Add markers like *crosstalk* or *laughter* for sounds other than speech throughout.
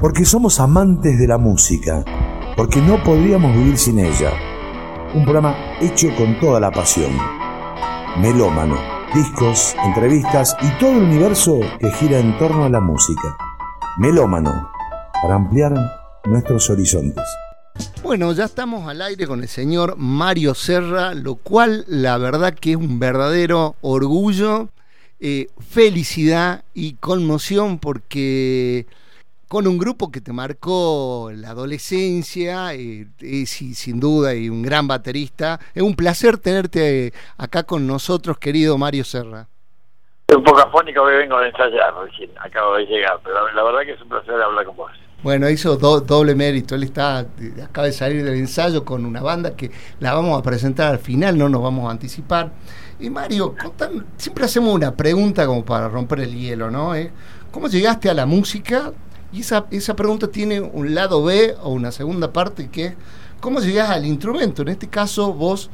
porque somos amantes de la música, porque no podríamos vivir sin ella. Un programa hecho con toda la pasión. Melómano, discos, entrevistas y todo el universo que gira en torno a la música. Melómano, para ampliar nuestros horizontes. Bueno, ya estamos al aire con el señor Mario Serra, lo cual la verdad que es un verdadero orgullo, eh, felicidad y conmoción porque con un grupo que te marcó la adolescencia, eh, sin duda, y un gran baterista. Es un placer tenerte acá con nosotros, querido Mario Serra. Un poco afónico que vengo de ensayar, acabo de llegar, pero la verdad que es un placer hablar con vos. Bueno, hizo doble mérito. Él está acaba de salir del ensayo con una banda que la vamos a presentar al final, no nos vamos a anticipar. Y Mario, siempre hacemos una pregunta como para romper el hielo, ¿no? ¿Eh? ¿Cómo llegaste a la música? Y esa, esa pregunta tiene un lado B o una segunda parte que es ¿cómo llegas al instrumento? En este caso vos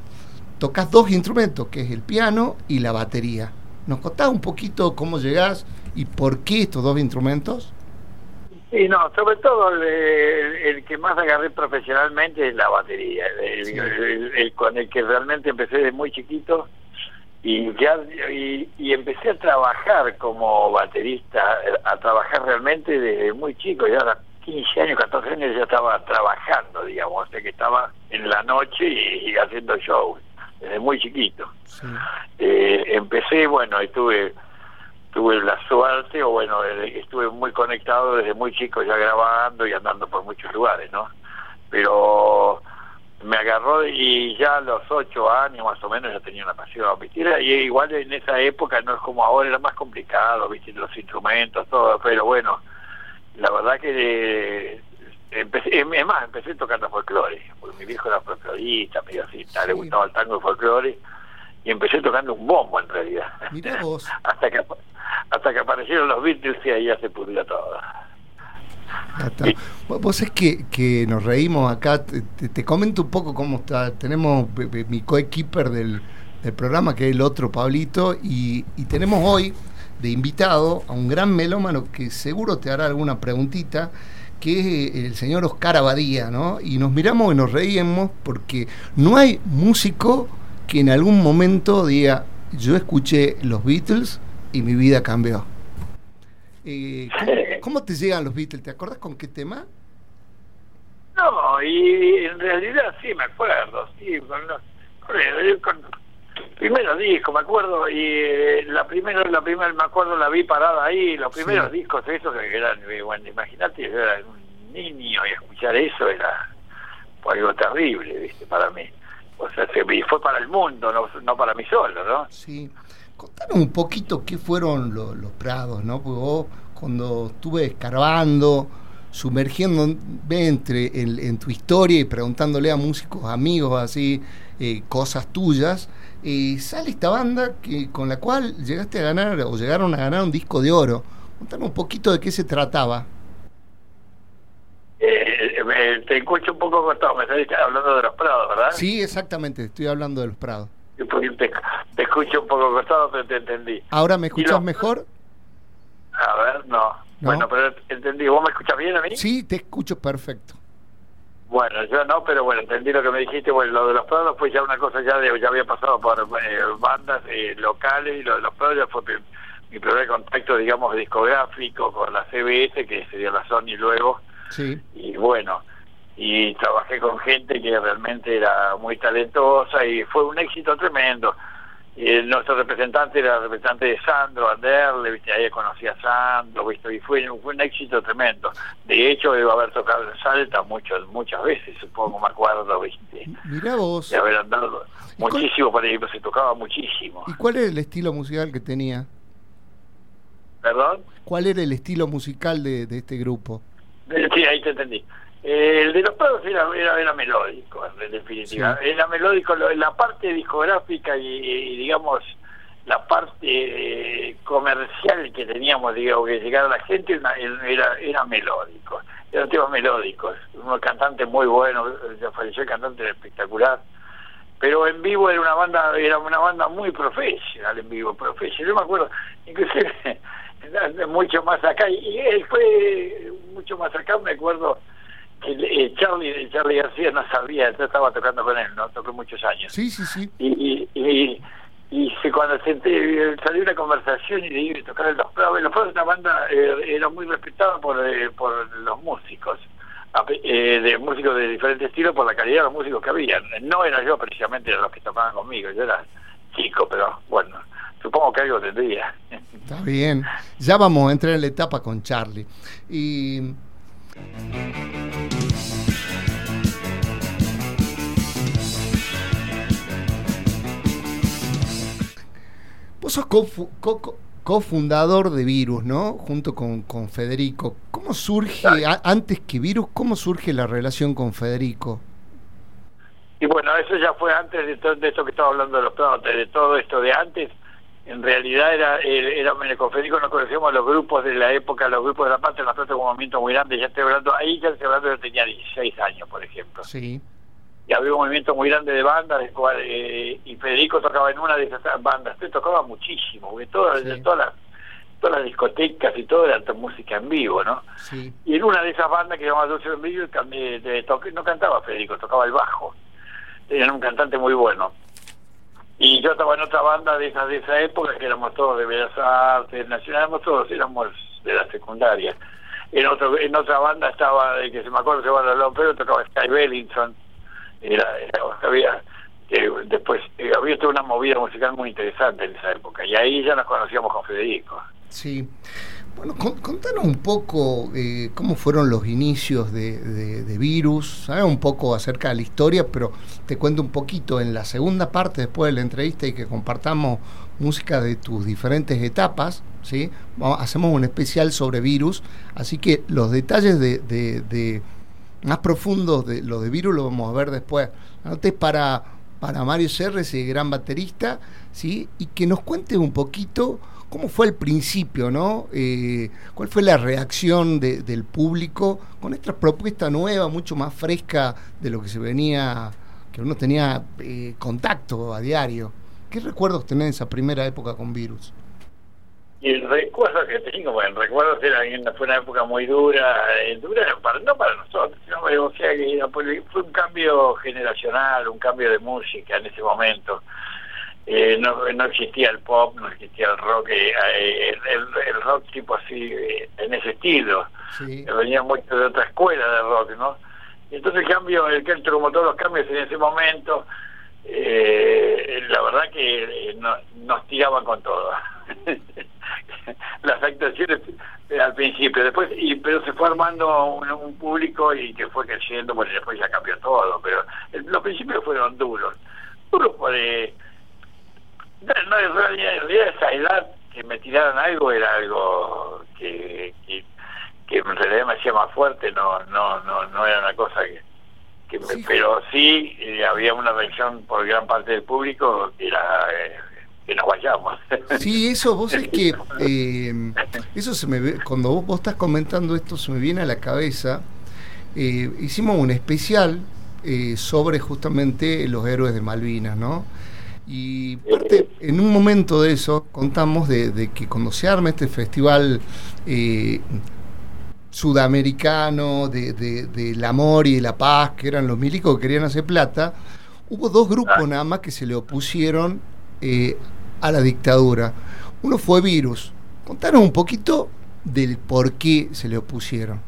tocas dos instrumentos, que es el piano y la batería. ¿Nos contás un poquito cómo llegás y por qué estos dos instrumentos? Sí, no, sobre todo el, que más agarré profesionalmente es la batería, el, con el que realmente empecé desde muy chiquito y ya y, empecé a trabajar como baterista, a trabajar realmente desde muy chico, ya a 15 años, 14 años ya estaba trabajando, digamos, o sea que estaba en la noche y, haciendo shows, desde muy chiquito. Eh, empecé, bueno, estuve tuve la suerte, o bueno, estuve muy conectado desde muy chico ya grabando y andando por muchos lugares, ¿no? Pero me agarró y ya a los ocho años más o menos ya tenía una pasión, ¿viste? y igual en esa época no es como ahora, era más complicado, ¿viste? Los instrumentos, todo, pero bueno, la verdad que empecé, es más, empecé tocando folclore, porque mi viejo era folclorista, medio así, le gustaba el tango y folclore, y empecé tocando un bombo en realidad. Mirá vos. *laughs* hasta que hasta que aparecieron los Beatles y ahí ya se pudrió todo. Vos es que, que nos reímos acá, te, comento un poco cómo está. Tenemos mi coequiper del, del programa, que es el otro Pablito, y, y, tenemos hoy de invitado a un gran melómano que seguro te hará alguna preguntita, que es el señor Oscar Abadía, ¿no? Y nos miramos y nos reímos porque no hay músico que en algún momento diga, yo escuché los Beatles y mi vida cambió. Eh, *laughs* ¿cómo, te llegan los Beatles? ¿Te acuerdas con qué tema? No, y en realidad sí me acuerdo, sí, con los, con, primero disco, me acuerdo, y eh, la primera, la primera, me acuerdo, la vi parada ahí, los primeros discos esos que eran, eh, bueno, imagínate, yo era un niño y escuchar eso era algo terrible, viste, para mí. O sea, se, fue para el mundo, no, no para mí solo, ¿no? Sí. Contanos un poquito qué fueron los, prados, ¿no? Porque vos, cuando estuve escarbando, sumergiendo entre en, tu historia y preguntándole a músicos, amigos, así, eh, cosas tuyas, eh, sale esta banda que con la cual llegaste a ganar o llegaron a ganar un disco de oro. Contanos un poquito de qué se trataba. Eh, te escucho un poco cortado, me estás hablando de los prados, ¿verdad? Sí, exactamente, estoy hablando de los prados. Te, te escucho un poco cortado, pero te entendí. ¿Ahora me escuchas mejor? A ver, no. Bueno, pero entendí. ¿Vos me escuchas bien a mí? Sí, te escucho perfecto. Bueno, yo no, pero bueno, entendí lo que me dijiste. Bueno, lo de los prados pues ya una cosa ya de, ya había pasado por eh, bandas eh, locales y lo de los ya fue mi primer contacto, digamos, discográfico con la CBS, que sería la Sony luego. Sí. Y bueno, y trabajé con gente que realmente era muy talentosa y fue un éxito tremendo. Y nuestro representante era el representante de Sandro Anderle, ¿viste? ahí conocí a Sandro, ¿viste? y fue, fue un éxito tremendo. De hecho, debo haber tocado en Salta muchas muchas veces, supongo, me acuerdo. ¿viste? Mirá vos. De haber andado muchísimo por ahí, se tocaba muchísimo. ¿Y cuál era el estilo musical que tenía? ¿Perdón? ¿Cuál era el estilo musical de, de este grupo? Sí, ahí te entendí. Eh, el de los Prados era, era, melódico, en definitiva. Era melódico la parte discográfica y, digamos, la parte eh, comercial que teníamos, digamos, que llegara a la gente era, era melódico. Eran temas melódicos. Un cantante muy bueno, ya falleció el cantante espectacular. Pero en vivo era una banda, era una banda muy profesional en vivo, profesional. Yo me acuerdo, inclusive *laughs* mucho más acá y él fue mucho más acá, me acuerdo eh, Charlie, Charlie García no sabía, yo estaba tocando con él, ¿no? Toqué muchos años. Sí, sí, sí. Y, y, y, cuando senté, salió una conversación y le tocar el Los Prados. Los Prados, una banda, eh, era muy respetada por, eh, por los músicos. Eh, de músicos de diferentes estilos por la calidad de los músicos que había. No era yo precisamente los que tocaban conmigo, yo era chico, pero bueno, supongo que algo tendría. Está bien, ya vamos a entrar en la etapa con Charlie. Y... Vos sos cofundador de Virus, ¿no? Junto con, con Federico. ¿Cómo surge, antes que Virus, cómo surge la relación con Federico? Y bueno, eso ya fue antes de, todo, de esto que estaba hablando de los de todo esto de antes. En realidad era, era, con Federico nos conocíamos los grupos de la época, los grupos de la parte, nosotros un movimiento muy grande, ya estoy hablando, ahí ya estoy hablando, yo tenía 16 años, por ejemplo. Sí y había un movimiento muy grande de bandas de cual, eh, y Federico tocaba en una de esas bandas. Usted tocaba muchísimo porque todas todas las todas las discotecas y todo era música en vivo no y en una de esas bandas que se llamaba Dulce en vivo no cantaba Federico tocaba el bajo. Era un cantante muy bueno. Y yo estaba en otra banda de esa de esa época que éramos todos de Bellas Artes Nacional éramos todos éramos de la secundaria. En otro en otra banda estaba de que se me acuerdo se llama pero tocaba Sky Bellinson era, había después eh, había toda una movida musical muy interesante en esa época y ahí ya nos conocíamos con Federico. Sí. Bueno, contanos un poco eh, cómo fueron los inicios de, de, Virus, ¿sabes? un poco acerca de la historia, pero te cuento un poquito en la segunda parte después de la entrevista y que compartamos música de tus diferentes etapas, ¿sí? hacemos un especial sobre Virus, así que los detalles de, de más profundos de lo de Virus lo vamos a ver después. Antes para, para Mario Serres, el gran baterista, ¿sí? y que nos cuente un poquito cómo fue el principio, ¿no? Eh, ¿Cuál fue la reacción del público con esta propuesta nueva, mucho más fresca de lo que se venía, que uno tenía eh, contacto a diario? ¿Qué recuerdos tenés de esa primera época con Virus? Y el recuerdo que tengo, bueno, recuerdo que era, fue una época muy dura, eh, dura para, no para nosotros, sino o sea que fue un cambio generacional, un cambio de música en ese momento. Eh, no, no existía el pop, no existía el rock, eh, el, rock tipo así, en ese estilo. Venía mucho de otra escuela de rock, ¿no? Y entonces el cambio, el que como todos los cambios en ese momento, la verdad que nos tiraban con todo. *laughs* las actuaciones eh, al principio, después, y pero se fue armando un, público y que fue creciendo, bueno, después ya cambió todo, pero los principios fueron duros. Duros por... Eh, no, en realidad, en realidad esa edad que me tiraran algo era algo que, que, que en realidad me hacía más fuerte, no no no no era una cosa que, que pero sí eh, había una reacción por gran parte del público que era que nos vayamos. *laughs* Sí, eso vos es que eh, eso se me ve, cuando vos, vos, estás comentando esto se me viene a la cabeza. Eh, hicimos un especial eh, sobre justamente los héroes de Malvinas, ¿no? Y en un momento de eso contamos de, que cuando se arma este festival sudamericano de, del amor y de la paz, que eran los milicos que querían hacer plata, hubo dos grupos nada más que se le opusieron eh, a la dictadura. Uno fue Virus. Contanos un poquito del por qué se le opusieron.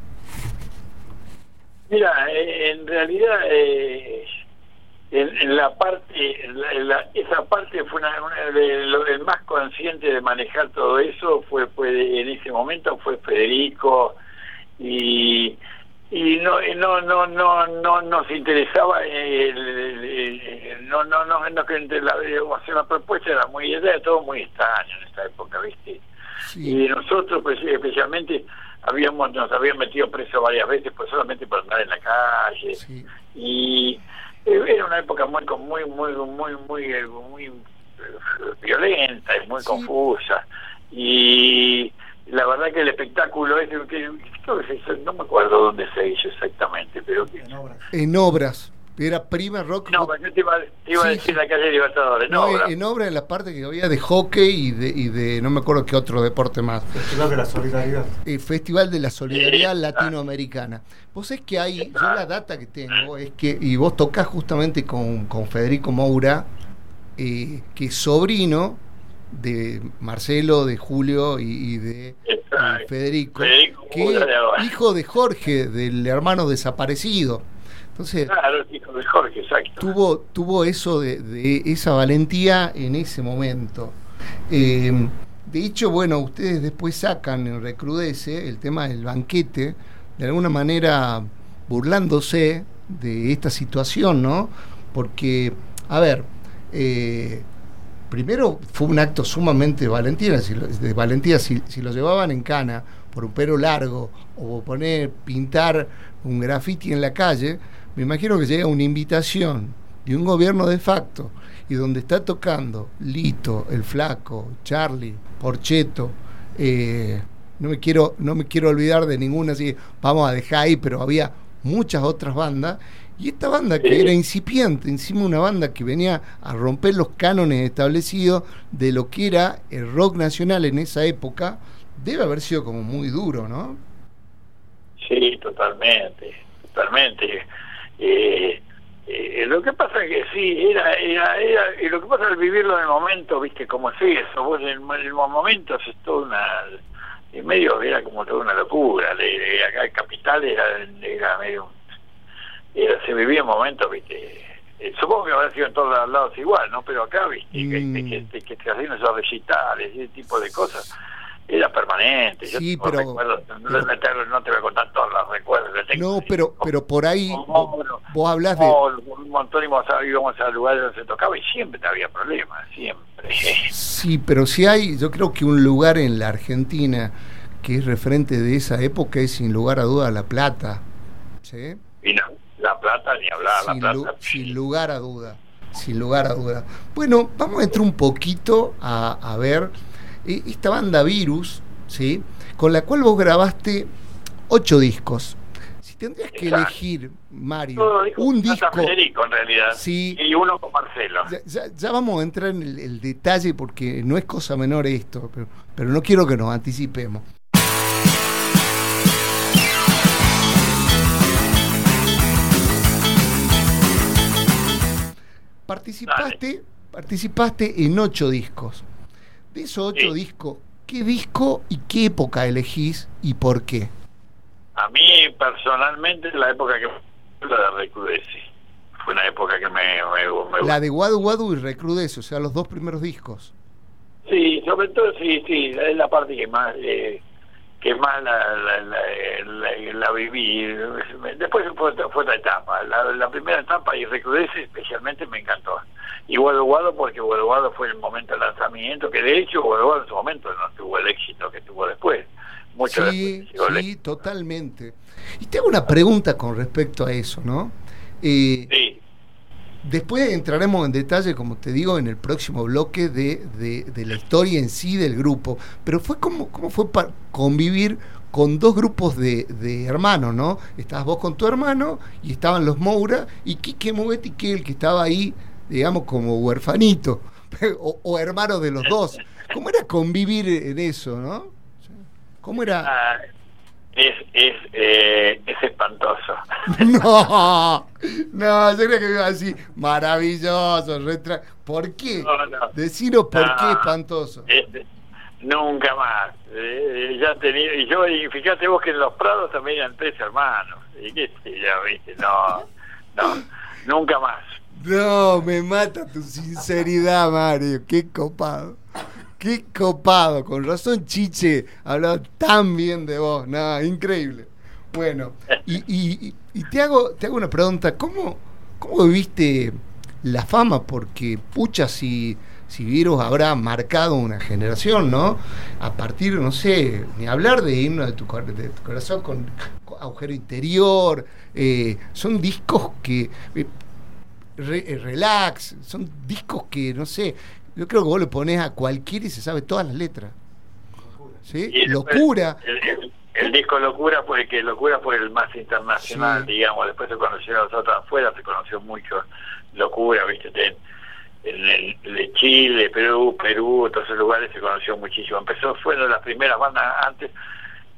Mira, eh, en realidad eh, en, la parte, esa parte fue una, el más consciente de manejar todo eso fue, fue en ese momento fue Federico y y no no no no no nos interesaba no no no no que la, hacer la propuesta era muy era todo muy extraño en esta época viste y nosotros pues especialmente habíamos nos habían metido preso varias veces pues solamente por andar en la calle. Y eh, era una época muy muy muy muy muy muy, eh, violenta y muy confusa. Y la verdad que el espectáculo es que, no me acuerdo dónde se hizo exactamente pero en obras Era prima rock. No, yo te iba, a decir la calle Libertadores. No, en obra en la parte que había de hockey y de, y de no me acuerdo qué otro deporte más. Festival de la Solidaridad. El Festival de la Solidaridad Latinoamericana. Vos es que hay, yo la data que tengo es que, y vos tocas justamente con, con Federico Moura, eh, que es sobrino de Marcelo, de Julio y, de Federico, que hijo de Jorge, del hermano desaparecido. Entonces, claro, hijo de Jorge, exacto. Tuvo, tuvo eso de, esa valentía en ese momento. Eh, de hecho, bueno, ustedes después sacan en Recrudece el tema del banquete, de alguna manera burlándose de esta situación, ¿no? Porque, a ver, eh, primero fue un acto sumamente de valentía, si de lo llevaban en cana por un pelo largo o poner, pintar un graffiti en la calle, me imagino que llega una invitación de un gobierno de facto y donde está tocando Lito, El Flaco, Charlie, Porcheto, eh, no me quiero no me quiero olvidar de ninguna así vamos a dejar ahí pero había muchas otras bandas y esta banda que era incipiente, encima una banda que venía a romper los cánones establecidos de lo que era el rock nacional en esa época, debe haber sido como muy duro, ¿no? Sí, totalmente, totalmente. Eh, eh, lo que pasa es que sí, era, era, era, y lo que pasa es vivirlo en el momento, viste, como es eso, vos en, el momento es toda una, en medio era como toda una locura, acá el capital era, era medio se vivía en momentos, viste. Eh, supongo que habrá sido en todos los lados igual, ¿no? Pero acá, viste, que, mm. que, que, te hacían esos recitales, ese tipo de cosas, era permanente. Sí, pero, no, te voy a contar todos los recuerdos que. No, pero, pero por ahí vos, hablas de... Un montón íbamos a, íbamos a lugares donde se tocaba y siempre había problemas, siempre. Sí, pero si hay, yo creo que un lugar en la Argentina que es referente de esa época es sin lugar a duda La Plata. ¿Sí? Y no, la Plata, ni hablar, sin La Plata. sin lugar a duda, sin lugar a duda. Bueno, vamos a entrar un poquito a, ver eh, esta banda Virus, ¿sí? Con la cual vos grabaste ocho discos. Si tendrías que elegir, Mario, un disco. Federico, en realidad. Sí, y uno con Marcelo. Ya, vamos a entrar en el, detalle porque no es cosa menor esto, pero, pero no quiero que nos anticipemos. Participaste, participaste en ocho discos. De esos ocho discos, ¿qué disco y qué época elegís y por qué? A mí personalmente la época que la de Recrudece. Fue una época que me, me, La de Guadu Guadu y Recrudece, o sea, los dos primeros discos. Sí, sobre todo sí, sí, es la parte que más eh, que más la, la, la, viví. Después fue, fue otra etapa. La, primera etapa y Recrudece especialmente me encantó. Y Guado porque Guado fue el momento del lanzamiento, que de hecho Guado en su momento no tuvo el éxito que tuvo después. Mucho sí, sí, totalmente. Y tengo una pregunta con respecto a eso, ¿no? Eh, sí. Después entraremos en detalle, como te digo, en el próximo bloque de, de, la historia en sí del grupo. Pero fue como, cómo fue para convivir con dos grupos de, de, hermanos, ¿no? Estabas vos con tu hermano y estaban los Moura y Quique Movetti, que el que estaba ahí, digamos, como huerfanito *laughs* o, o hermano de los dos. ¿Cómo era convivir en eso, no? ¿Cómo era? Ah, es, es, eh, es espantoso. *laughs* No, no, yo creo que iba así, maravilloso, retra... ¿Por qué? No, no. por qué espantoso. nunca más. Eh, ya tenía, y yo, y fíjate vos que en los Prados también eran tres hermanos. Y que ya viste, no, no, nunca más. No, me mata tu sinceridad, Mario, qué copado. Qué copado, con razón Chiche hablaba tan bien de vos, nada, increíble. Bueno, y, te hago te hago una pregunta, ¿cómo, cómo viviste la fama? Porque pucha, si, si Virus habrá marcado una generación, ¿no? A partir, no sé, ni hablar de himno de tu, de tu corazón con, agujero interior, eh, son discos que... Eh, eh, relax, son discos que, no sé, yo creo que vos le pones a cualquiera y se sabe todas las letras. ¿Sí? Locura. El, disco Locura fue que Locura fue nivel más internacional, digamos. Después se conocieron los otros afuera, se conoció mucho Locura, ¿viste? En, en el, de Chile, Perú, Perú, todos esos lugares se conoció muchísimo. Empezó, fueron las primeras bandas antes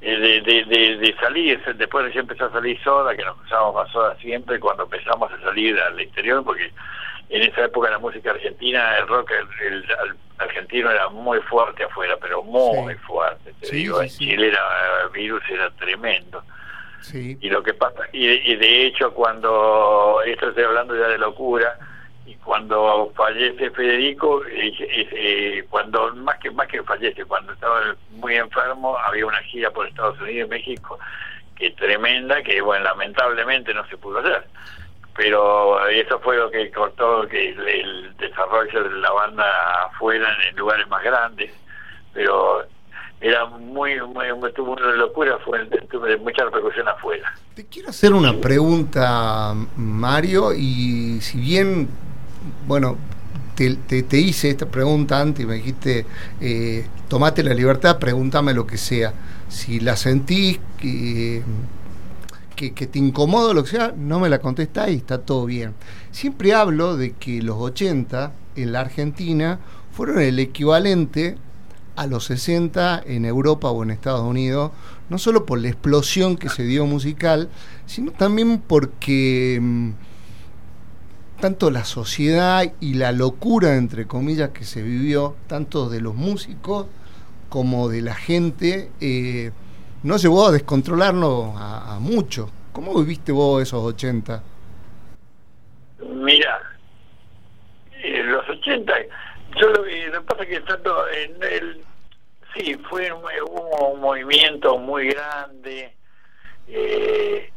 eh, de, de, de, de, salir, después ya empezó a salir Soda, que nos usábamos a Soda siempre cuando empezamos a salir al exterior, porque en esa época la música argentina, el rock el, argentino era muy fuerte afuera, pero muy fuerte. Te digo, en Chile era, el virus era tremendo. Y lo que pasa, y, y de hecho cuando, esto estoy hablando ya de locura, y cuando fallece Federico eh, eh, cuando más que más que fallece cuando estaba muy enfermo había una gira por Estados Unidos y México que tremenda que bueno lamentablemente no se pudo hacer pero eso fue lo que cortó que el, desarrollo de la banda afuera en lugares más grandes pero era muy, muy, tuvo una locura, fue tuve mucha repercusión afuera. Te quiero hacer una pregunta, Mario, y si bien bueno, te, te, hice esta pregunta antes y me dijiste, eh, tomate la libertad, pregúntame lo que sea. Si la sentís que, que, te incomoda lo que sea, no me la contestás y está todo bien. Siempre hablo de que los 80 en la Argentina fueron el equivalente a los 60 en Europa o en Estados Unidos, no solo por la explosión que se dio musical, sino también porque mm, tanto la sociedad y la locura, entre comillas, que se vivió, tanto de los músicos como de la gente, eh, no llevó a descontrolarnos a, mucho. ¿Cómo viviste vos esos 80? Mira, en los 80, yo lo, que pasa es que tanto en el, sí, fue un movimiento muy grande. Eh,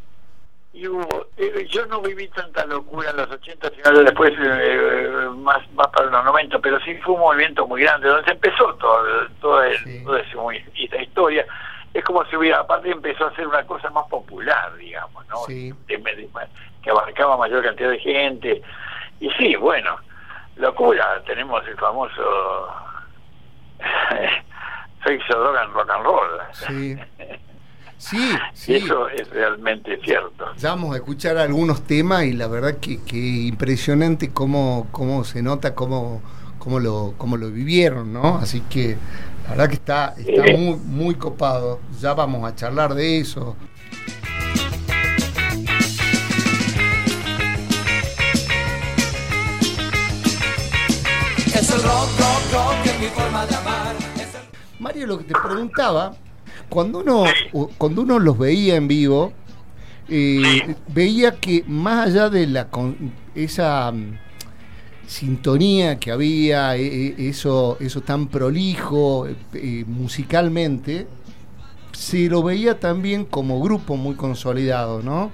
y hubo, eh, yo no viví tanta locura en los 80, sino después eh, más, más para los 90, pero sí fue un movimiento muy grande, donde se empezó todo, todo, esa historia. Es como si hubiera, aparte empezó a ser una cosa más popular, digamos, ¿no? que abarcaba mayor cantidad de gente. Y sí, bueno, locura, tenemos el famoso *laughs* sexo, droga rock and roll. Sí. Sí, *laughs* sí. Eso es realmente cierto. Ya vamos a escuchar algunos temas y la verdad que, que impresionante cómo, cómo se nota, cómo, cómo, lo, cómo lo vivieron, ¿no? Así que la verdad que está, está muy, muy copado. Ya vamos a charlar de eso. Es el rock, rock, rock, es mi forma de amar. Mario, lo que te preguntaba cuando uno, cuando uno los veía en vivo, eh, veía que más allá de la esa sintonía que había, e, e, eso, eso tan prolijo eh, musicalmente, se lo veía también como grupo muy consolidado, ¿no?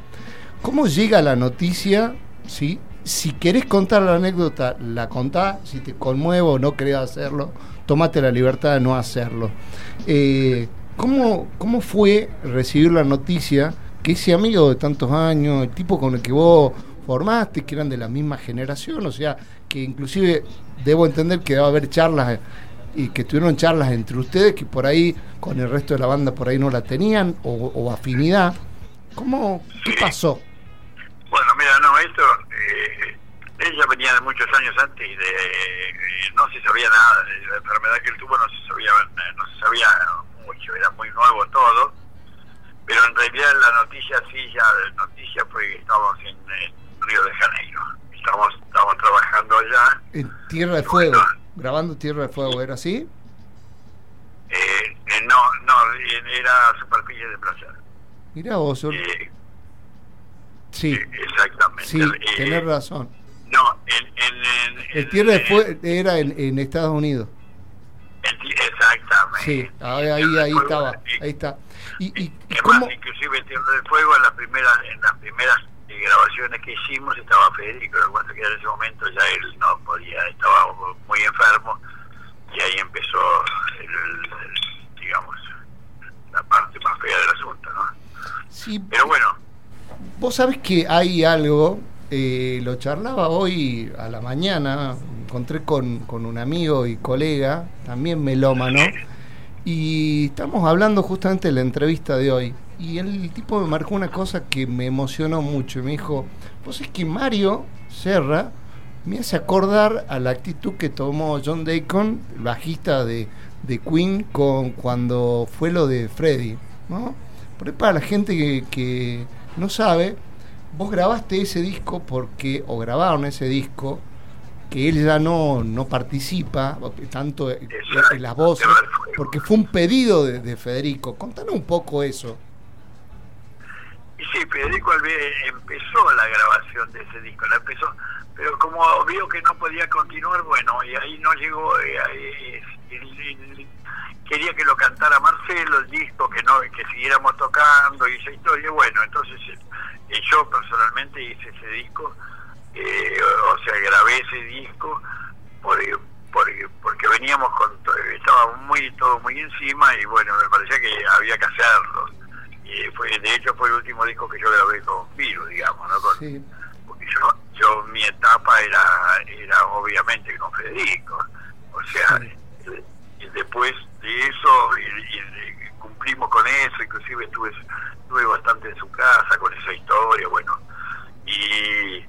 ¿Cómo llega la noticia? ¿sí? Si querés contar la anécdota, la contá. Si te conmuevo no querés hacerlo, tomate la libertad de no hacerlo. Eh, ¿Cómo, ¿Cómo fue recibir la noticia que ese amigo de tantos años, el tipo con el que vos formaste, que eran de la misma generación, o sea, que inclusive debo entender que debe haber charlas y que tuvieron charlas entre ustedes que por ahí con el resto de la banda por ahí no la tenían o, afinidad. ¿Cómo, qué pasó? Bueno, mira, no, esto, eh, ella venía de muchos años antes y de, eh, no se sabía nada de la enfermedad que él tuvo, no se sabía, no se sabía era muy nuevo todo, pero en realidad la noticia sí, ya la noticia fue que estábamos en, Río de Janeiro, estamos, estamos trabajando allá. En Tierra de Fuego, grabando Tierra de Fuego, ¿era así? Eh, eh, no, no, era superficie de placer. Mira vos, eh, sí. exactamente. Sí, tenés razón. No, en, en, el Tierra de Fuego era en Estados Unidos. Exactamente. Sí, ahí, ahí, estaba, ahí está. Y, y, ¿cómo? inclusive Tierra del Fuego en las primeras, en las primeras grabaciones que hicimos estaba Federico, lo que en ese momento ya él no podía, estaba muy enfermo y ahí empezó el, digamos la parte más fea del asunto, ¿no? Sí. Pero bueno. Vos sabés que hay algo, eh, lo charlaba hoy a la mañana, encontré con, con un amigo y colega, también melómano, y estamos hablando justamente de la entrevista de hoy, y el tipo me marcó una cosa que me emocionó mucho. Me dijo, pues es que Mario Serra me hace acordar a la actitud que tomó John Deacon, el bajista de, de Queen, con cuando fue lo de Freddy. ¿no? Por para la gente que, que no sabe, vos grabaste ese disco porque, o grabaron ese disco, que él ya no, no participa tanto en, las voces, porque fue un pedido de, Federico. Contanos un poco eso. Y sí, Federico empezó la grabación de ese disco, la empezó, pero como vio que no podía continuar, bueno, y ahí no llegó, eh, quería que lo cantara Marcelo, el disco, que no que siguiéramos tocando y esa historia, bueno, entonces eh, yo personalmente hice ese disco eh, o sea, grabé ese disco porque, porque, veníamos con estaba muy todo muy encima y bueno, me parecía que había que hacerlo. Y fue, de hecho fue el último disco que yo grabé con Virus, digamos, ¿no? Porque yo, yo mi etapa era, era obviamente con Federico. O sea, y, después de eso y, cumplimos con eso, inclusive estuve, estuve bastante en su casa con esa historia, bueno. Y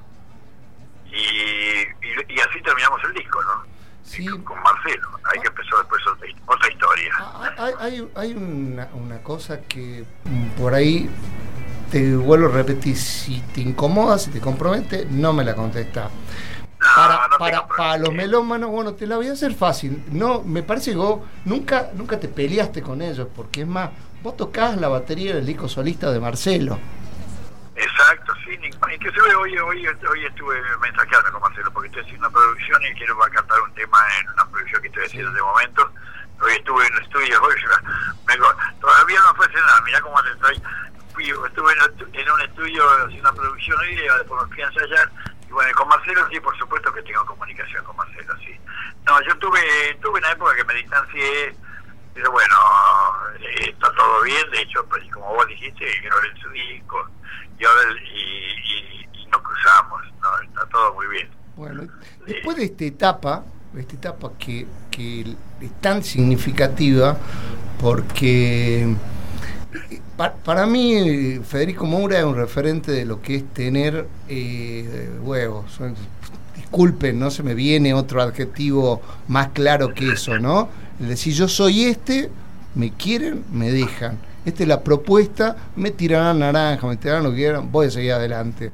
y, y, así terminamos el disco, ¿no? Sí. Con, Marcelo. Ahí que empezó después otra, historia. Ah, ah, hay, hay, una, una cosa que mm, por ahí te vuelvo a repetir, si te incomoda, si te compromete, no me la contesta. Para, para, para, los melómanos, bueno, te la voy a hacer fácil. No, me parece que vos nunca, nunca te peleaste con ellos, porque es más, vos tocás la batería del disco solista de Marcelo. Exacto, sí, inclusive hoy, hoy, hoy estuve mensajeando con Marcelo porque estoy haciendo una producción y quiero cantar un tema en una producción que estoy haciendo de momento. Hoy estuve en el estudio, hoy me, todavía no fue nada, mirá cómo estoy. estuve en, un estudio haciendo una producción hoy y después me fui a ensayar. Y bueno, con Marcelo sí, por supuesto que tengo comunicación con Marcelo, sí. No, yo tuve, tuve una época que me distancié, pero bueno, eh, está todo bien, de hecho, pues, como vos dijiste, grabé su disco y, y, nos cruzamos, ¿no? está todo muy bien. Bueno, después de esta etapa, esta etapa que, que es tan significativa, porque para, mí Federico Moura es un referente de lo que es tener eh, huevos. Disculpen, no se me viene otro adjetivo más claro que eso, ¿no? Es decir, yo soy este, me quieren, me dejan esta es la propuesta, me tirarán naranja, me tirarán lo que quieran, voy a seguir adelante.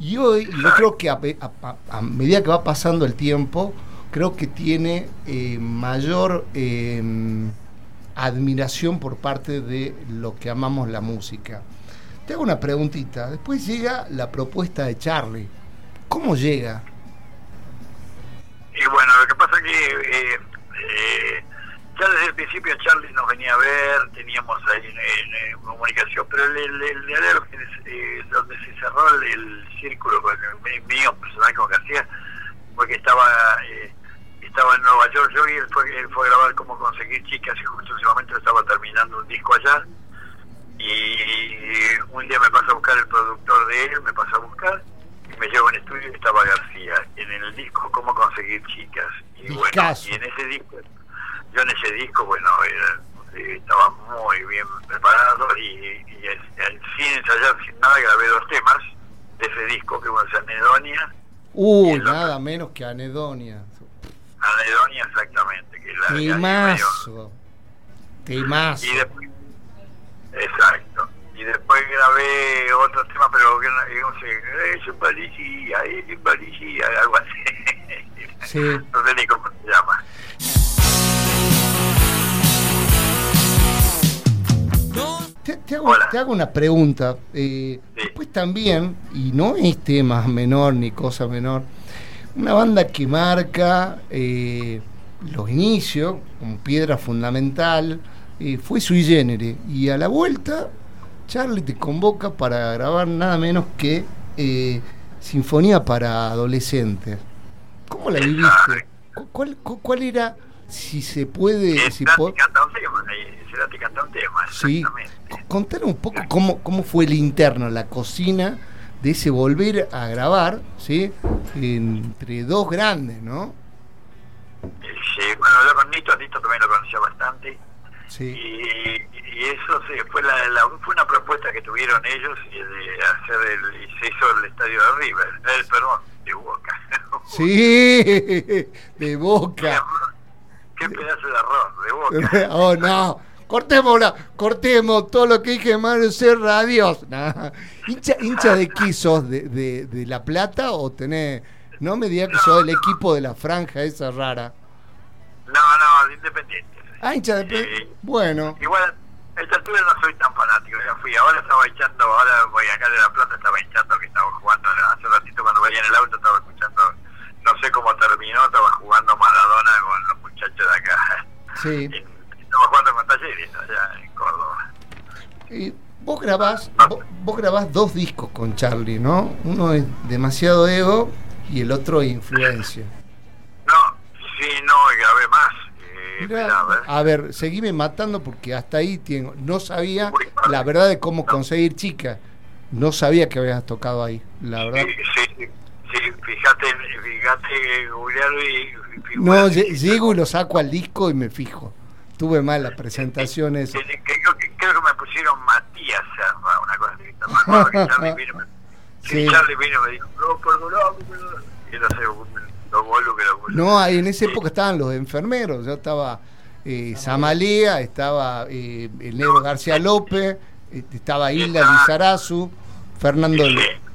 Y hoy yo creo que a, medida que va pasando el tiempo, creo que tiene eh, mayor em, admiración por parte de lo que amamos la música. Te hago una preguntita. Después llega la propuesta de Charlie. ¿Cómo llega? Y bueno, lo que pasa es que eh, eh, ya desde el principio Charlie nos venía a ver, teníamos ahí en, comunicación, pero el, el, el, eh, donde se cerró el, círculo con el mío personal con García, porque estaba eh, estaba en Nueva York yo y él fue, él fue a grabar cómo conseguir chicas y justo en ese momento estaba terminando un disco allá y un día me pasó a buscar el productor de él, me pasó a buscar y me llevo en estudio y estaba García en el disco cómo conseguir chicas y bueno, y en ese disco yo en ese disco, bueno, eh, estaba muy bien preparado y, sin ensayar, sin nada, grabé dos temas de ese disco, que uno es Anedonia. Uy, nada menos que Anedonia. Anedonia, exactamente. Que la, Timazo. Timazo. Y después, exacto. Y después grabé otro tema, pero que no, sé, es un policía, es un policía, algo así. Sí. *laughs* no sé ni cómo se llama. Te, hago, una pregunta. Eh, después también, y no es tema menor ni cosa menor, una banda que marca eh, los inicios como piedra fundamental eh, fue sui genere. Y a la vuelta, Charlie te convoca para grabar nada menos que Sinfonía para Adolescentes. ¿Cómo la viviste? *laughs* ¿Cuál, cuál era, si se puede... Si te canta un tema, sí. Contar un poco cómo, cómo fue el interno, la cocina de ese volver a grabar, ¿sí? Entre dos grandes, ¿no? Sí, bueno, yo con Nito, Nito también lo conocía bastante. Sí. Y, y eso sí, fue, la, fue una propuesta que tuvieron ellos de hacer el, y se hizo el estadio de River, eh, perdón, de Boca. *laughs* sí, *laughs* de Boca. Qué pedazo de arroz, de Boca. *laughs* oh, no. Cortémosla, cortemos todo lo que dije Mario Serra, adiós. *laughs* ¿Hincha, ¿Hincha de *laughs* qué sos? ¿De, de, de La Plata o tenés.? No me digas que sos del equipo de la franja esa rara. No, no, de Independiente. Ah, hincha de. bueno. Igual, a esta altura no soy tan fanático, ya fui. Ahora estaba hinchando, ahora voy acá de La Plata, estaba hinchando que estaba jugando. Hace un ratito cuando venía en el auto estaba escuchando, no sé cómo terminó, estaba jugando Maradona con los muchachos de acá. Sí. estaba jugando con Talleres allá en Córdoba. Y vos grabás, vos, grabás dos discos con Charlie, ¿no? Uno es Demasiado Ego y el otro Influencia. No, sí, no, grabé más a ver, seguime matando porque hasta ahí tengo, no sabía la verdad de cómo conseguir chica. No sabía que habías tocado ahí, la verdad. Sí, sí, fíjate, fíjate, y, No, llego y lo saco al disco y me fijo. Tuve mal las presentaciones. Creo, que me pusieron Matías Serra, una cosa así. Que Charlie *laughs* vino, sí. Charlie vino me dijo, no, perdón, y no sé, no, ahí en esa época estaban los enfermeros, ya estaba eh, Samalea, estaba eh, el negro García López, este, estaba Hilda Lizarazu, Fernando,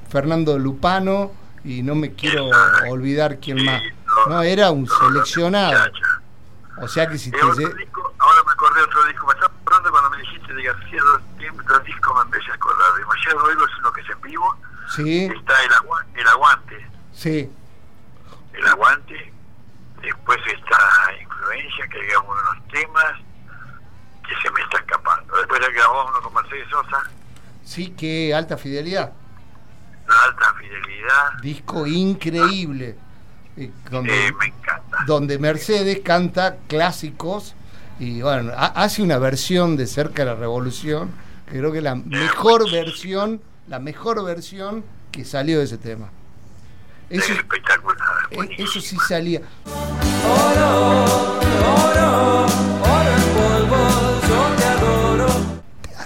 Fernando Lupano, y no me quiero olvidar quién más. No, era un seleccionado. O sea que si te... ahora me acordé de otro disco, me estaba acordando cuando me dijiste de García dos discos me empecé a acordar. Demasiado Ego es uno que es en vivo. Sí. Está el, el Aguante. Sí el aguante, después está influencia, que digamos unos temas que se me está escapando. Después le grabamos uno con Mercedes Sosa. Sí, qué alta fidelidad. alta fidelidad. Disco increíble. Eh, donde, eh, me encanta. Donde Mercedes canta clásicos y bueno, hace una versión de Cerca de la Revolución, que creo que es la mejor versión, la mejor versión que salió de ese tema. Eso, espectacular. Eh, eso sí salía.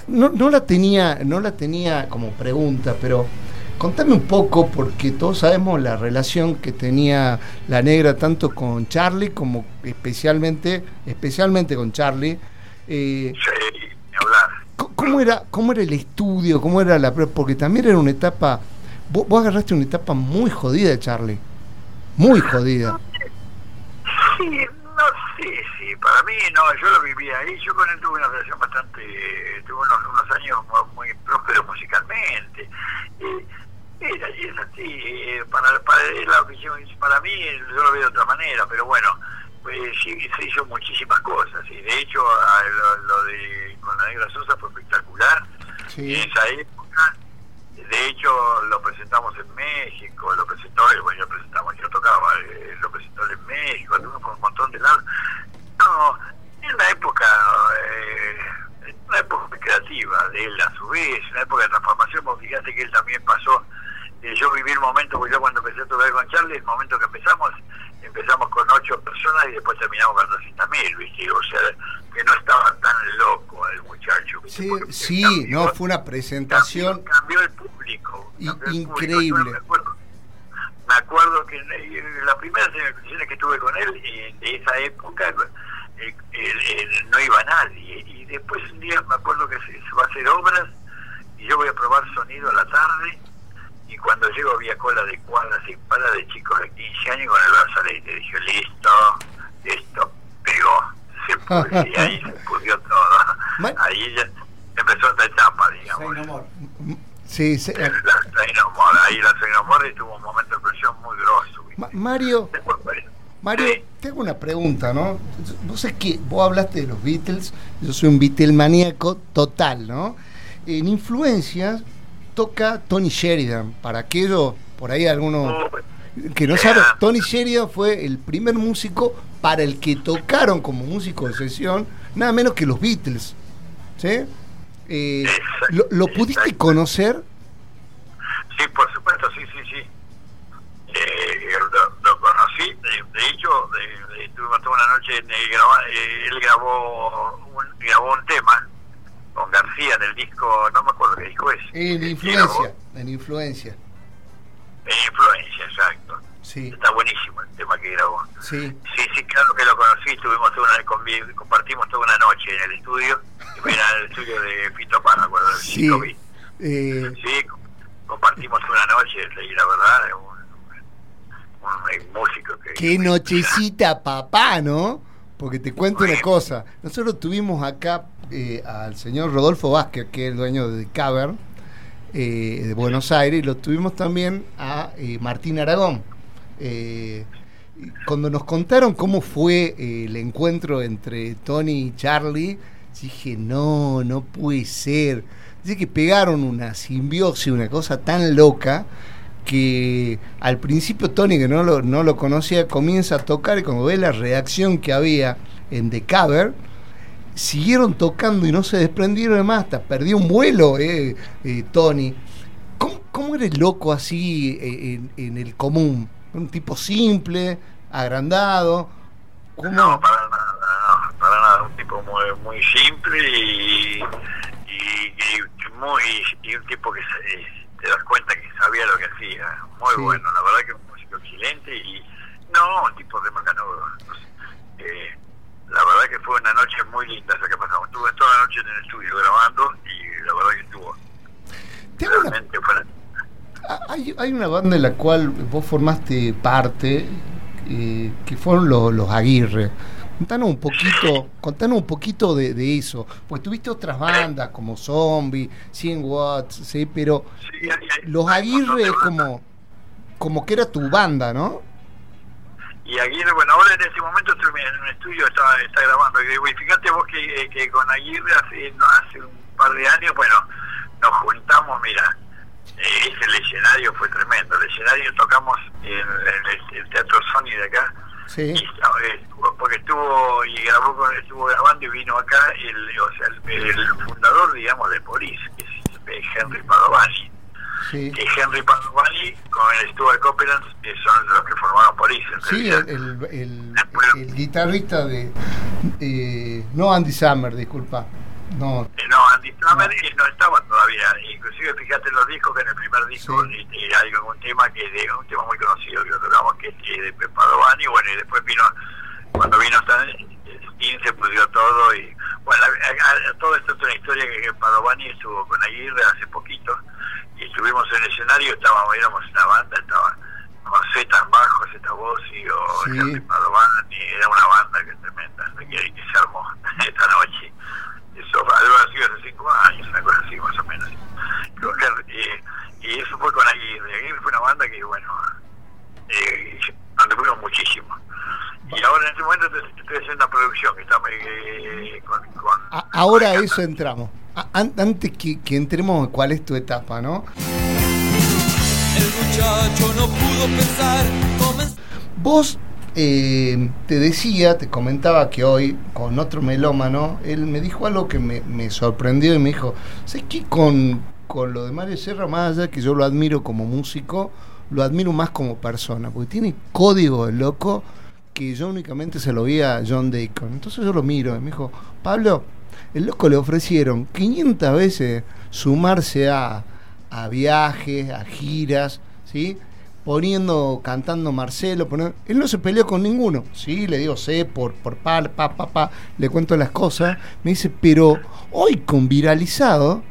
No, no, la tenía, no la tenía como pregunta, pero contame un poco, porque todos sabemos la relación que tenía la negra tanto con Charlie como especialmente, especialmente con Charlie. Eh, ¿Cómo era, ¿Cómo era el estudio? ¿Cómo era la Porque también era una etapa Vos, agarraste una etapa muy jodida, Charlie. Muy jodida. Sí, no sé, sí, para mí no, yo lo viví ahí, yo con él tuve una relación bastante, tuve unos, unos años muy prósperos musicalmente. era, es así, eh, para, para, la para mí yo lo veo de otra manera, pero bueno, pues, sí, se hizo muchísimas cosas y de hecho lo, de con la negra Sosa fue espectacular. Sí. En esa época de hecho lo presentamos en México, lo presentó, bueno, yo presentamos, yo tocaba, eh, lo presentó en México, tuvimos por un montón de lados. No, es una época, eh, una época creativa de él a su vez, una época de transformación, porque fíjate que él también pasó, eh, yo viví el momento, porque yo cuando empecé a tocar con Charlie, el momento que empezamos, empezamos con ocho personas y después terminamos con 200 mil, ¿viste? O sea, que no estaba tan loco el muchacho. Sí, sí no, fue una presentación. Cambió, el público. increíble. me, acuerdo, que en las primeras elecciones que tuve con él, de esa época, no iba nadie. Y después un día me acuerdo que se, va a hacer obras y yo voy a probar sonido a la tarde y cuando llego había cola de cuadras sin para de chicos de 15 años con el brazalete. Dije, listo, esto pegó. Se y ahí se pudrió todo. Ahí ya empezó esta etapa, digamos. Sí, sí. La ahí la Seinomor tuvo un momento de presión muy grosso. Mario, Mario, tengo una pregunta, ¿no? Vos es que vos hablaste de los Beatles, yo soy un Beatlemaníaco total, ¿no? En influencias toca Tony Sheridan. Para aquellos, por ahí algunos que no saben, Tony Sheridan fue el primer músico para el que tocaron como músico de sesión, nada menos que los Beatles. ¿Sí? Eh, ¿lo, pudiste conocer? Sí, por supuesto, sí, sí, sí. Eh, lo, conocí, de, hecho, estuvimos toda una noche, eh, él grabó un, grabó un tema con García en el disco, no me acuerdo qué disco es. En influencia, en influencia. En influencia, exacto. Sí. Está buenísimo el tema que grabó. Sí. Sí, sí, claro que lo conocí, tuvimos toda una, compartimos toda una noche en el estudio, era el estudio de Fito acuerdo, del Sí. B. Eh, Sí, com- compartimos toda una noche y la verdad, un, un, un músico que... qué nochecita, papá, ¿no? Porque te cuento una cosa. Nosotros tuvimos acá eh, al señor Rodolfo Vázquez, que es el dueño de Cavern, eh, de Buenos Aires, lo tuvimos también a eh, Martín Aragón. Eh, cuando nos contaron cómo fue el encuentro entre Tony y Charlie, dije, no, no puede ser. Dice que pegaron una simbiosis, una cosa tan loca, que al principio Tony, que no lo, no lo conocía, comienza a tocar y cuando ve la reacción que había en The Cover, siguieron tocando y no se desprendieron de más, hasta perdió un vuelo eh, eh, Tony. ¿Cómo, ¿Cómo eres loco así eh, en, en el común? Un tipo simple, agrandado. ¿Cómo? No, para nada, no, para nada, un tipo muy, muy simple y, y, y muy y un tipo que se- te das cuenta que sabía lo que hacía, muy Sí. bueno, la verdad que un músico excelente y no, un tipo de macanudo. Eh, la verdad que fue una noche muy linda esa que pasamos. Estuve toda la noche en el estudio grabando y la verdad que estuvo una- realmente fue Ah, Hay, hay una banda en la cual vos formaste parte, eh, que fueron los, los Aguirre. Contanos un poquito, contanos un poquito de, de eso. Pues tuviste otras bandas como Zombie, 100 Watts, sí, pero Sí, hay- hay- los Aguirre es como, como que era tu banda, ¿no? Y Aguirre, bueno, ahora en este momento estoy en un estudio, está, está grabando. Y digo, y fíjate vos que, eh, que con Aguirre hace, no, hace un par de años, bueno, nos juntamos, mira, eh, ese escenario fue tremendo. El escenario tocamos en, en el, el Teatro Sony de acá. Sí. Y, estuvo- porque estuvo y grabó con, estuvo grabando y vino acá el, o sea, el, el fundador, digamos, de Polis, que es eh, Henry Padovani Sí, que Henry Padovani con el Stuart Copeland que son los que formaron Polis. en sí el, el- el- el guitarrista de... eh, no Andy Summer, disculpa. No, Eh, No, Andy Summer no estaba todavía. Inclusive fíjate en los discos que en el primer disco Sí. hay un tema que es de, un tema muy conocido que lo tocamos que es de Padovani, bueno y después vino cuando vino Stan Steen se pudrió todo y bueno a- a- a- todo esto es una historia que, que Padovani estuvo con Aguirre hace poquito y estuvimos en el escenario, estábamos, éramos una banda, estaba con Z en bajo, Z voz y o Sí. Padovani, era una banda que es tremenda, que, que se armó *laughs* esta noche. Eso algo así hace cinco años, una cosa así más o menos. Con Henry, y, y eso fue con Aguirre. Aguirre fue una banda que, bueno, eh, anduvimos muchísimo. Y ahora en este momento estoy, estoy haciendo una producción que está eh, con, con- A- ahora a eso entramos. A- an- antes que, que entremos en cuál es tu etapa, ¿no? El muchacho no pudo pensar, comenzó Vos eh, te decía, te comentaba que hoy con otro melómano, él me dijo algo que me, me sorprendió y me dijo, sé que con, con lo de Mario Serra, más que yo lo admiro como músico, lo admiro más como persona, porque tiene código loco que yo únicamente se lo vi a John Deacon. Entonces yo lo miro y me dijo, Pablo, el loco le ofrecieron 500 veces sumarse a, a viajes, a giras, ¿sí? Poniendo, cantando Marcelo, poniendo- él no se peleó con ninguno, sí, le digo, sé, por, por pa, pa, pa, pa, le cuento las cosas, me dice, pero hoy con viralizado,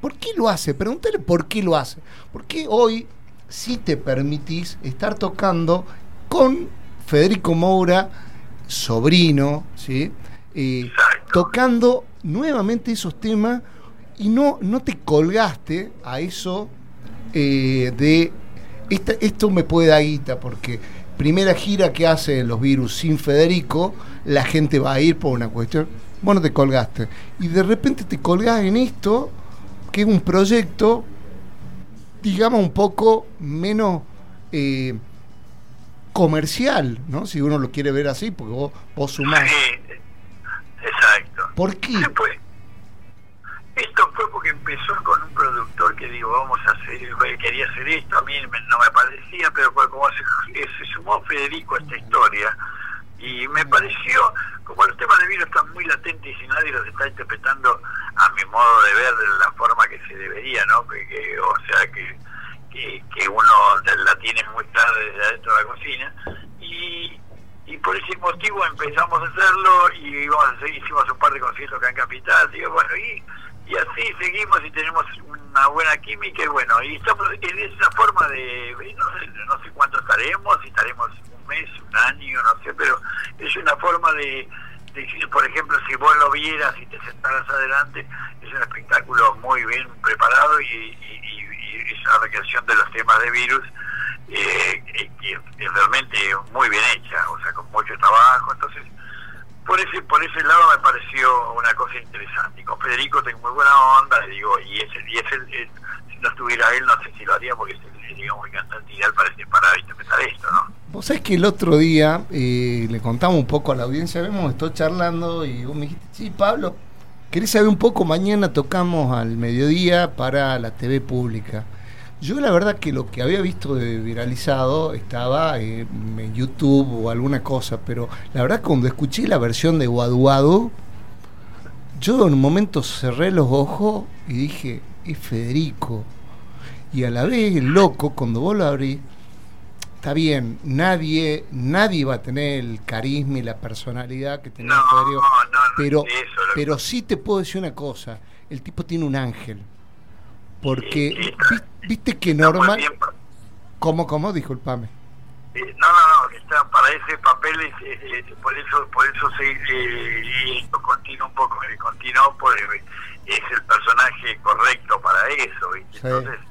¿por qué lo hace? Pregúntale por qué lo hace. Porque hoy sí te permitís estar tocando con Federico Moura, sobrino, ¿sí? Eh, tocando nuevamente esos temas y no, no te colgaste a eso eh, de esta- esto me puede dar guita porque primera gira que hace los virus sin Federico, la gente va a ir por una cuestión, vos no te colgaste y de repente te colgás en esto que es un proyecto digamos un poco menos eh, comercial, ¿no? Si uno lo quiere ver así, porque vos, vos sumás. Sí, exacto. ¿Por qué? Después, esto fue porque empezó con un productor que digo, vamos a hacer, quería hacer esto, a mí me- no me parecía, pero fue como se, se sumó Federico a esta historia, Y me pareció, como los temas de virus están muy latentes y nadie los está interpretando a modo de ver de la forma que se debería, ¿no? Que, o sea, que, que, uno la tiene muy tarde desde adentro de la cocina. Y, y por ese motivo empezamos a hacerlo y íbamos a hacer, hicimos un par de conciertos acá en Capital. Digo, bueno, y, y así seguimos y tenemos una buena química y bueno, y estamos en esa forma de, no sé, no sé cuánto estaremos, si estaremos un mes, un año, no sé, pero es una forma de, por ejemplo, si vos lo vieras y te sentaras adelante, es un espectáculo muy bien preparado y, es una recreación de los temas de virus eh, que es realmente muy bien hecha, o sea, con mucho trabajo, entonces por ese por ese lado me pareció una cosa interesante. Y con Federico tengo muy buena onda, le digo, y es, y es el, si no estuviera él, no sé si lo haría porque es digamos, muy cantante ideal para, para interpretar esto, ¿no? Vos sabés que el otro día eh, le contamos un poco a la audiencia, hemos estado charlando y vos me dijiste, sí, Pablo, ¿querés saber un poco? Mañana tocamos al mediodía para la TV pública. Yo la verdad que lo que había visto de viralizado estaba en YouTube o alguna cosa, pero la verdad cuando escuché la versión de Guaduado, yo en un momento cerré los ojos y dije, es Federico. Y a la vez, loco, cuando vos lo abrís, está bien, nadie, nadie va a tener el carisma y la personalidad que tenía Federico, pero, pero sí te puedo decir una cosa, el tipo tiene un ángel. Porque viste que normal... ¿Cómo, cómo? Disculpame. no, no, no, está para ese papel, por eso por eso se eh, continuo un poco, el continuo pues, es el personaje correcto para eso, Entonces,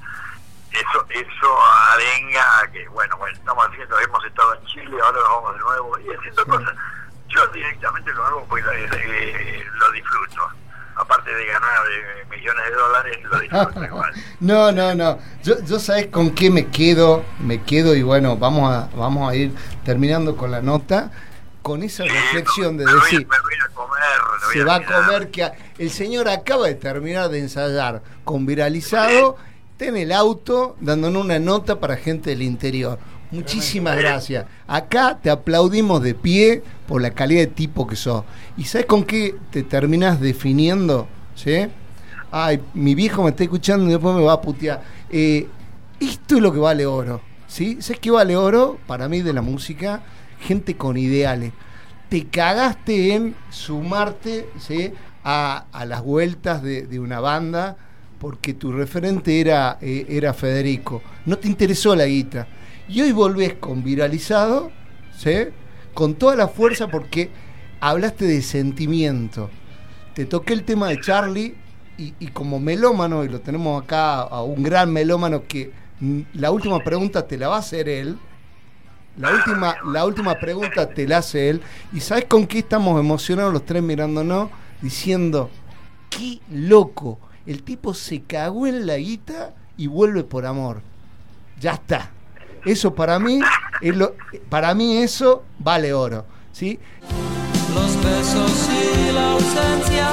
eso eso arenga que, bueno, bueno, estamos haciendo, hemos estado en Chile, ahora nos vamos de nuevo, y haciendo cosas. Yo directamente lo hago porque eh, lo disfruto aparte de ganar eh, millones de dólares, lo disfruto *laughs* igual. No, no, no. Yo, yo sabes con qué me quedo, me quedo y bueno, vamos a, vamos a ir terminando con la nota con esa reflexión de decir me voy a comer, se va a comer que el señor acaba de terminar de ensayar con viralizado está en el auto dándonos una nota para gente del interior Muchísimas gracias. Acá te aplaudimos de pie por la calidad de tipo que sos. ¿Y sabes con qué te terminas definiendo? ¿Sí? Ay, mi viejo me está escuchando y después me va a putear. Eh, esto es lo que vale oro. ¿Sí? ¿Sabes qué vale oro para mí de la música? Gente con ideales. Te cagaste en sumarte ¿sí? a, las vueltas de, una banda porque tu referente era, eh, era Federico. No te interesó la guita y hoy volvés con viralizado, ¿sí? Con toda la fuerza porque hablaste de sentimiento. Te toqué el tema de Charlie y, como melómano, y lo tenemos acá a un gran melómano que la última pregunta te la va a hacer él. La última, la última pregunta te la hace él. ¿Y sabes con qué estamos emocionados los tres mirándonos? Diciendo, qué loco. El tipo se cagó en la guita y vuelve por amor. Ya está. Eso para mí, es lo, para mí eso vale oro. ¿sí? Los besos y la ausencia,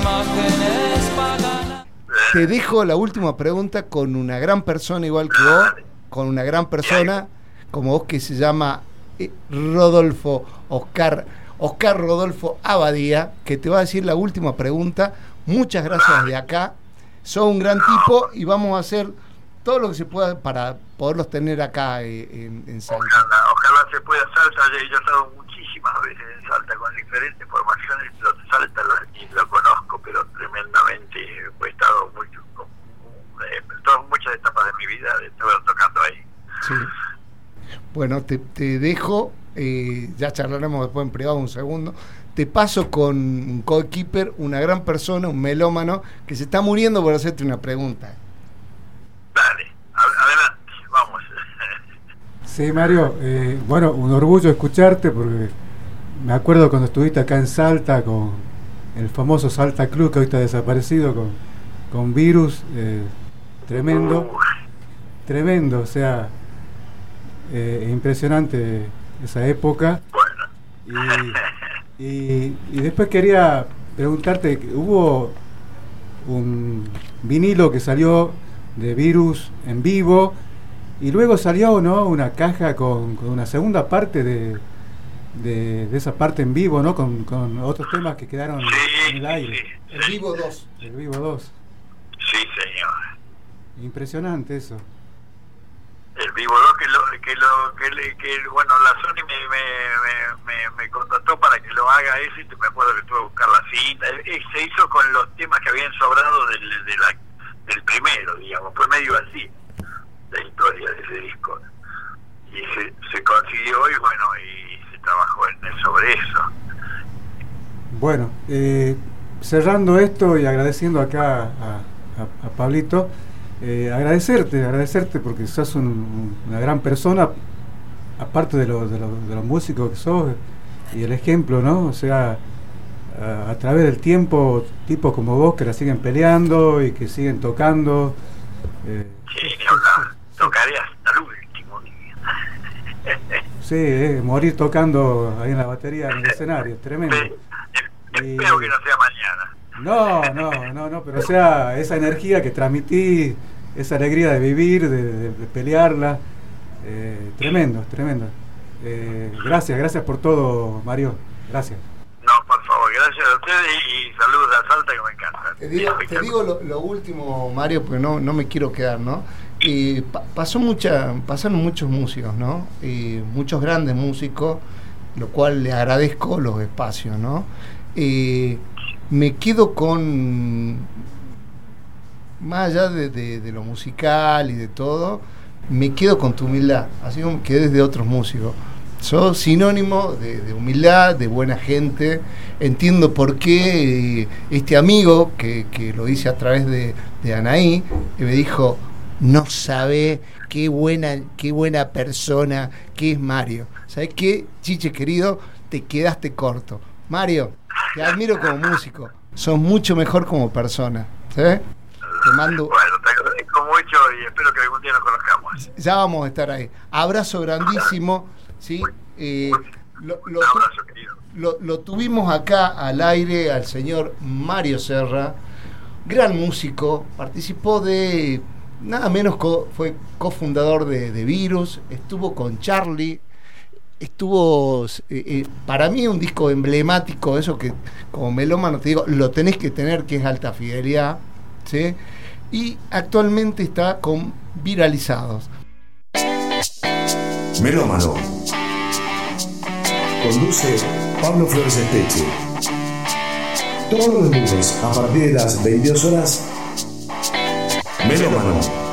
imágenes paganas. Te dejo la última pregunta con una gran persona igual que vos, con una gran persona como vos que se llama eh, Rodolfo Oscar, Oscar Rodolfo Abadía, que te va a decir la última pregunta. Muchas gracias de acá. Sos un gran tipo y vamos a hacer todo lo que se pueda para poderlos tener acá eh, en, Salta. Ojalá, se pueda Salta, yo he estado muchísimas veces en Salta con diferentes formaciones, lo, Salta lo, lo conozco, pero tremendamente, he estado mucho, eh, en muchas etapas de mi vida, estuve tocando ahí. Sí. Bueno, te, te dejo, eh, ya charlaremos después en privado un segundo. Te paso con un co-keeper, una gran persona, un melómano, que se está muriendo por hacerte una pregunta. *laughs* Sí, Mario, eh, bueno, un orgullo escucharte porque me acuerdo cuando estuviste acá en Salta con el famoso Salta Club que hoy está desaparecido con, con virus, eh, tremendo, tremendo, o sea, eh, impresionante esa época. Y, y después quería preguntarte, hubo un vinilo que salió de virus en vivo y luego salió ¿no? una caja con, una segunda parte de, de, de esa parte en vivo, ¿no? Con, con otros temas que quedaron Sí, en el aire. sí, El vivo 2. El vivo 2. sí, señor. Impresionante eso. El Vivo 2 que lo que lo que, le- que bueno la Sony me, me, me, me, contactó para que lo haga ese y me acuerdo que tuve que buscar la cinta. Eh, se hizo con los temas que habían sobrado del, del primero digamos fue medio así la historia de ese disco. Y se, se consiguió y bueno y se trabajó en, sobre eso. Bueno, eh, cerrando esto y agradeciendo acá a- a Pablito, eh, agradecerte, agradecerte porque sos un- una gran persona, aparte de los de lo- de los músicos que sos y el ejemplo, ¿no? O sea, a, a través del tiempo, tipos como vos que la siguen peleando y que siguen tocando. eh, sí, *laughs* hablar. tocaré hasta el último día *laughs* sí, eh, morir tocando ahí en la batería, en el escenario, tremendo. Sí. espero que no sea mañana No, no, no, no, pero o sea, esa energía que transmití, esa alegría de vivir, de, de- de pelearla, eh, tremendo, tremendo. Eh, gracias, gracias por todo, Mario. Gracias. No, por favor, gracias a ustedes y saludos a Salta que me encanta. Te digo, te digo lo, lo último, Mario, porque no, no me quiero quedar, ¿no? Pa- pasó mucha, pasaron muchos músicos, ¿no? Eh, muchos grandes músicos, lo cual le agradezco los espacios, ¿no? Eh, me quedo con, más allá de, lo musical y de todo, me quedo con tu humildad, así como quedé de otros músicos. Sos sinónimo de, humildad, de buena gente. Entiendo por qué eh, este amigo, que, lo hice a través de, de Anaí, eh, me dijo, no sabe qué buena, qué buena persona que es Mario. ¿Sabes qué, Chiche querido? Te quedaste corto. Mario, te admiro como músico. Sos mucho mejor como persona. Te mando... Bueno, te agradezco mucho y espero que algún día nos conozcamos. Ya vamos a estar ahí. Abrazo grandísimo. ¿sí? Eh, lo, lo Un abrazo, querido. lo- lo tuvimos acá al aire al señor Mario Serra, gran músico, participó de, nada menos, co- fue cofundador de, de Virus, estuvo con Charlie, estuvo, eh, eh, para mí un disco emblemático, eso que como melómano te digo, lo tenés que tener, que es alta fidelidad, ¿sí? y actualmente está con Viralizados. Melómano. Conduce Pablo Flores Espeche. Todos los lunes a partir de las 22 horas. Melómano